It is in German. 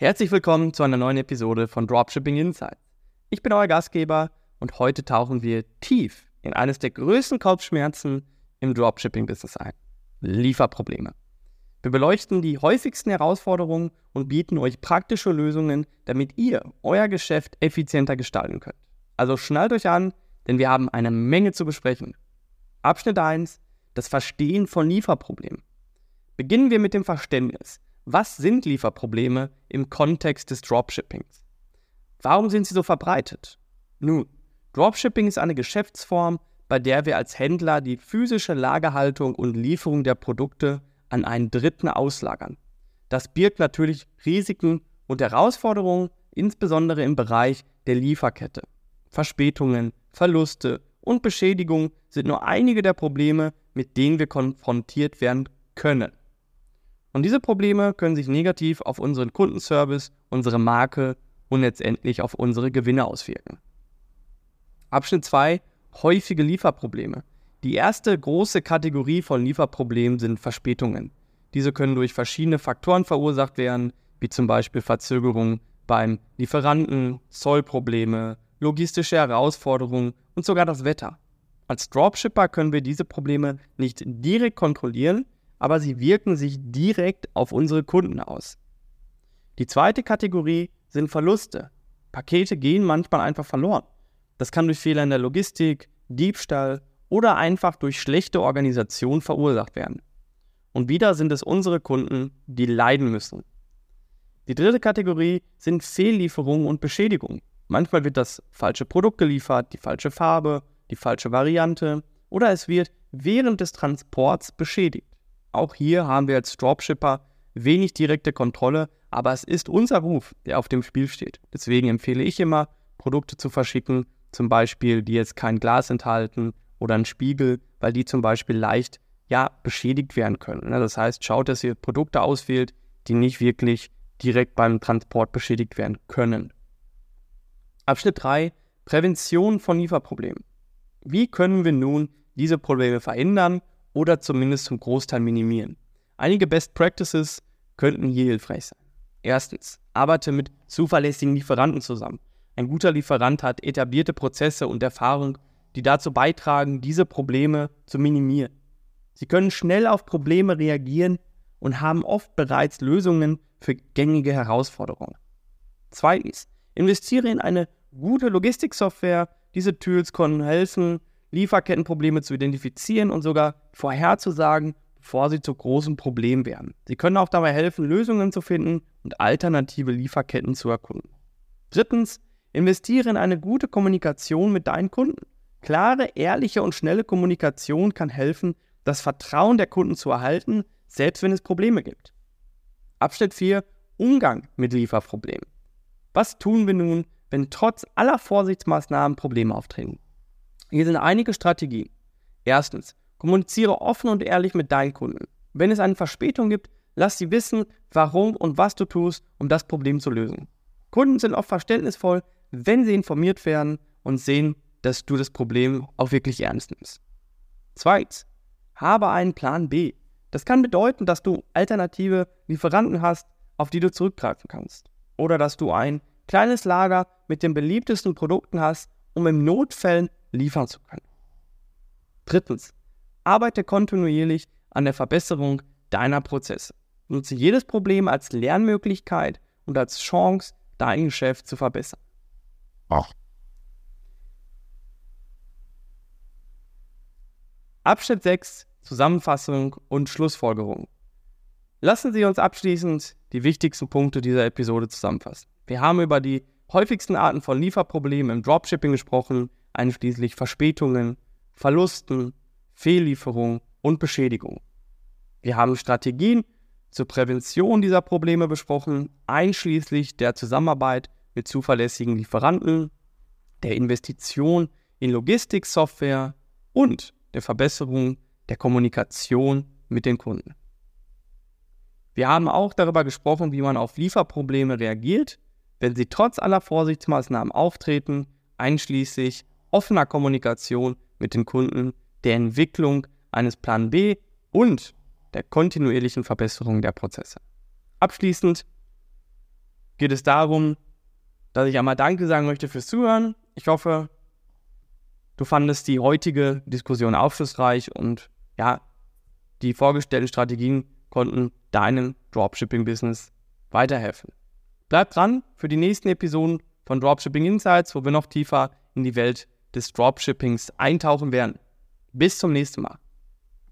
Herzlich willkommen zu einer neuen Episode von Dropshipping Insights. Ich bin euer Gastgeber und heute tauchen wir tief in eines der größten Kopfschmerzen im Dropshipping-Business ein. Lieferprobleme. Wir beleuchten die häufigsten Herausforderungen und bieten euch praktische Lösungen, damit ihr euer Geschäft effizienter gestalten könnt. Also schnallt euch an, denn wir haben eine Menge zu besprechen. Abschnitt 1. Das Verstehen von Lieferproblemen. Beginnen wir mit dem Verständnis. Was sind Lieferprobleme im Kontext des Dropshippings? Warum sind sie so verbreitet? Nun, Dropshipping ist eine Geschäftsform, bei der wir als Händler die physische Lagerhaltung und Lieferung der Produkte an einen Dritten auslagern. Das birgt natürlich Risiken und Herausforderungen, insbesondere im Bereich der Lieferkette. Verspätungen, Verluste und Beschädigungen sind nur einige der Probleme, mit denen wir konfrontiert werden können. Und diese Probleme können sich negativ auf unseren Kundenservice, unsere Marke und letztendlich auf unsere Gewinne auswirken. Abschnitt 2. Häufige Lieferprobleme. Die erste große Kategorie von Lieferproblemen sind Verspätungen. Diese können durch verschiedene Faktoren verursacht werden, wie zum Beispiel Verzögerungen beim Lieferanten, Zollprobleme, logistische Herausforderungen und sogar das Wetter. Als Dropshipper können wir diese Probleme nicht direkt kontrollieren, aber sie wirken sich direkt auf unsere Kunden aus. Die zweite Kategorie sind Verluste. Pakete gehen manchmal einfach verloren. Das kann durch Fehler in der Logistik, Diebstahl oder einfach durch schlechte Organisation verursacht werden. Und wieder sind es unsere Kunden, die leiden müssen. Die dritte Kategorie sind Fehllieferungen und Beschädigungen. Manchmal wird das falsche Produkt geliefert, die falsche Farbe, die falsche Variante oder es wird während des Transports beschädigt. Auch hier haben wir als Dropshipper wenig direkte Kontrolle, aber es ist unser Ruf, der auf dem Spiel steht. Deswegen empfehle ich immer, Produkte zu verschicken, zum Beispiel, die jetzt kein Glas enthalten oder einen Spiegel, weil die zum Beispiel leicht ja, beschädigt werden können. Ne? Das heißt, schaut, dass ihr Produkte auswählt, die nicht wirklich direkt beim Transport beschädigt werden können. Abschnitt 3. Prävention von Lieferproblemen. Wie können wir nun diese Probleme verhindern oder zumindest zum Großteil minimieren. Einige Best Practices könnten hier hilfreich sein. Erstens, arbeite mit zuverlässigen Lieferanten zusammen. Ein guter Lieferant hat etablierte Prozesse und Erfahrung, die dazu beitragen, diese Probleme zu minimieren. Sie können schnell auf Probleme reagieren und haben oft bereits Lösungen für gängige Herausforderungen. Zweitens, investiere in eine gute Logistiksoftware. Diese Tools können helfen, Lieferkettenprobleme zu identifizieren und sogar vorherzusagen, bevor sie zu großen Problemen werden. Sie können auch dabei helfen, Lösungen zu finden und alternative Lieferketten zu erkunden. Drittens, investiere in eine gute Kommunikation mit deinen Kunden. Klare, ehrliche und schnelle Kommunikation kann helfen, das Vertrauen der Kunden zu erhalten, selbst wenn es Probleme gibt. Abschnitt 4. Umgang mit Lieferproblemen. Was tun wir nun, wenn trotz aller Vorsichtsmaßnahmen Probleme auftreten? Hier sind einige Strategien. Erstens, kommuniziere offen und ehrlich mit deinen Kunden. Wenn es eine Verspätung gibt, lass sie wissen, warum und was du tust, um das Problem zu lösen. Kunden sind oft verständnisvoll, wenn sie informiert werden und sehen, dass du das Problem auch wirklich ernst nimmst. Zweitens, habe einen Plan B. Das kann bedeuten, dass du alternative Lieferanten hast, auf die du zurückgreifen kannst. Oder dass du ein kleines Lager mit den beliebtesten Produkten hast, um im Notfällen liefern zu können. Drittens, arbeite kontinuierlich an der Verbesserung deiner Prozesse. Nutze jedes Problem als Lernmöglichkeit und als Chance, dein Geschäft zu verbessern. Ach. Abschnitt 6 Zusammenfassung und Schlussfolgerung. Lassen Sie uns abschließend die wichtigsten Punkte dieser Episode zusammenfassen. Wir haben über die häufigsten Arten von Lieferproblemen im Dropshipping gesprochen, einschließlich Verspätungen, Verlusten, Fehllieferungen und Beschädigungen. Wir haben Strategien zur Prävention dieser Probleme besprochen, einschließlich der Zusammenarbeit mit zuverlässigen Lieferanten, der Investition in Logistiksoftware und der Verbesserung der Kommunikation mit den Kunden. Wir haben auch darüber gesprochen, wie man auf Lieferprobleme reagiert, wenn sie trotz aller Vorsichtsmaßnahmen auftreten, einschließlich offener Kommunikation mit den Kunden, der Entwicklung eines Plan B und der kontinuierlichen Verbesserung der Prozesse. Abschließend, geht es darum, dass ich einmal Danke sagen möchte fürs Zuhören. Ich hoffe, du fandest die heutige Diskussion aufschlussreich und ja, die vorgestellten Strategien konnten deinem Dropshipping-Business weiterhelfen. Bleib dran für die nächsten Episoden von Dropshipping Insights, wo wir noch tiefer in die Welt des Dropshippings eintauchen werden. Bis zum nächsten Mal.